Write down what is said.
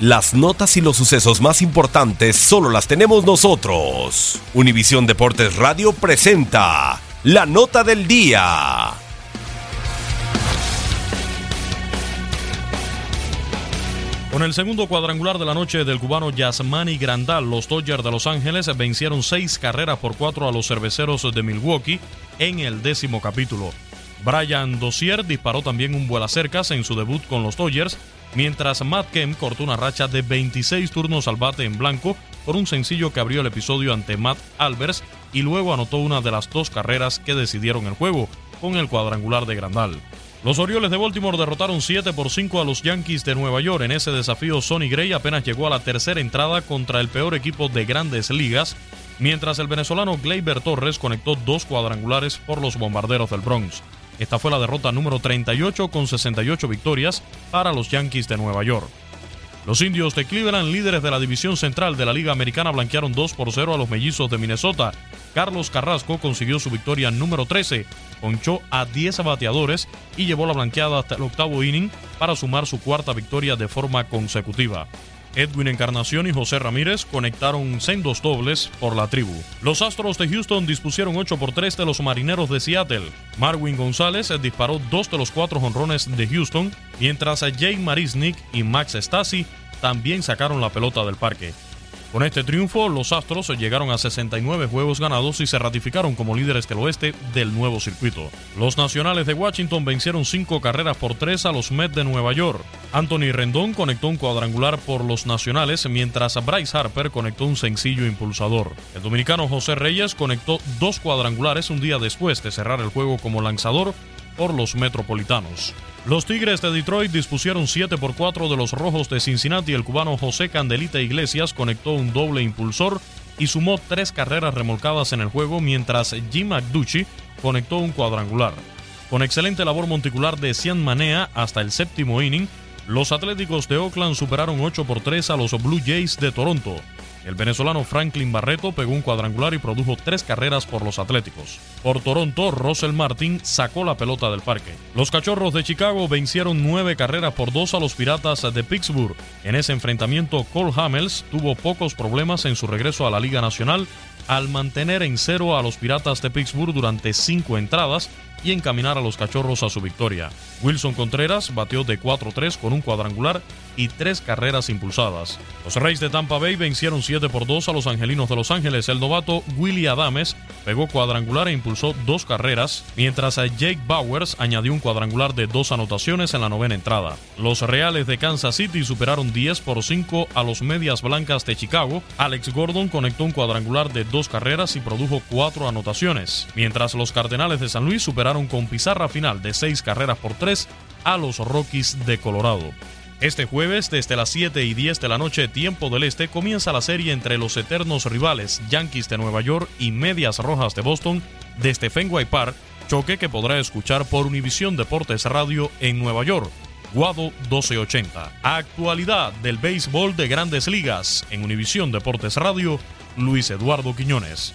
Las notas y los sucesos más importantes solo las tenemos nosotros. Univisión Deportes Radio presenta la nota del día. Con el segundo cuadrangular de la noche del cubano Yasmani Grandal, los Dodgers de Los Ángeles vencieron seis carreras por cuatro a los cerveceros de Milwaukee en el décimo capítulo. Brian Dozier disparó también un vuela cercas en su debut con los Dodgers mientras Matt Kemp cortó una racha de 26 turnos al bate en blanco por un sencillo que abrió el episodio ante Matt Albers y luego anotó una de las dos carreras que decidieron el juego con el cuadrangular de Grandal. Los Orioles de Baltimore derrotaron 7 por 5 a los Yankees de Nueva York. En ese desafío, Sonny Gray apenas llegó a la tercera entrada contra el peor equipo de grandes ligas, mientras el venezolano Gleyber Torres conectó dos cuadrangulares por los bombarderos del Bronx. Esta fue la derrota número 38 con 68 victorias para los Yankees de Nueva York. Los indios de Cleveland, líderes de la división central de la Liga Americana, blanquearon 2 por 0 a los mellizos de Minnesota. Carlos Carrasco consiguió su victoria número 13, ponchó a 10 bateadores y llevó la blanqueada hasta el octavo inning para sumar su cuarta victoria de forma consecutiva. Edwin Encarnación y José Ramírez conectaron sendos dobles por la tribu. Los Astros de Houston dispusieron 8 por 3 de los Marineros de Seattle. Marwin González disparó dos de los cuatro jonrones de Houston, mientras Jay Marisnik y Max Stasi también sacaron la pelota del parque. Con este triunfo, los Astros llegaron a 69 juegos ganados y se ratificaron como líderes del oeste del nuevo circuito. Los Nacionales de Washington vencieron 5 carreras por 3 a los Mets de Nueva York. Anthony Rendón conectó un cuadrangular por los Nacionales, mientras Bryce Harper conectó un sencillo impulsador. El dominicano José Reyes conectó dos cuadrangulares un día después de cerrar el juego como lanzador por los Metropolitanos. Los Tigres de Detroit dispusieron 7 por 4 de los Rojos de Cincinnati. El cubano José Candelita Iglesias conectó un doble impulsor y sumó tres carreras remolcadas en el juego, mientras Jim McDuchy conectó un cuadrangular. Con excelente labor monticular de Cian Manea hasta el séptimo inning, los Atléticos de Oakland superaron 8 por 3 a los Blue Jays de Toronto. El venezolano Franklin Barreto pegó un cuadrangular y produjo tres carreras por los Atléticos. Por Toronto, Russell Martin sacó la pelota del parque. Los Cachorros de Chicago vencieron nueve carreras por dos a los Piratas de Pittsburgh. En ese enfrentamiento, Cole Hamels tuvo pocos problemas en su regreso a la Liga Nacional al mantener en cero a los Piratas de Pittsburgh durante cinco entradas y encaminar a los Cachorros a su victoria. Wilson Contreras batió de 4-3 con un cuadrangular y tres carreras impulsadas. Los Reyes de Tampa Bay vencieron 7 por 2 a los Angelinos de Los Ángeles. El novato Willie Adames pegó cuadrangular e impulsó dos carreras, mientras a Jake Bowers añadió un cuadrangular de dos anotaciones en la novena entrada. Los Reales de Kansas City superaron 10 por 5 a los Medias Blancas de Chicago. Alex Gordon conectó un cuadrangular de dos carreras y produjo cuatro anotaciones, mientras los Cardenales de San Luis con pizarra final de seis carreras por tres a los Rockies de Colorado. Este jueves, desde las 7 y 10 de la noche, tiempo del este, comienza la serie entre los eternos rivales Yankees de Nueva York y Medias Rojas de Boston desde Fenway Park, choque que podrá escuchar por Univisión Deportes Radio en Nueva York. Guado 1280. Actualidad del béisbol de grandes ligas en Univisión Deportes Radio, Luis Eduardo Quiñones.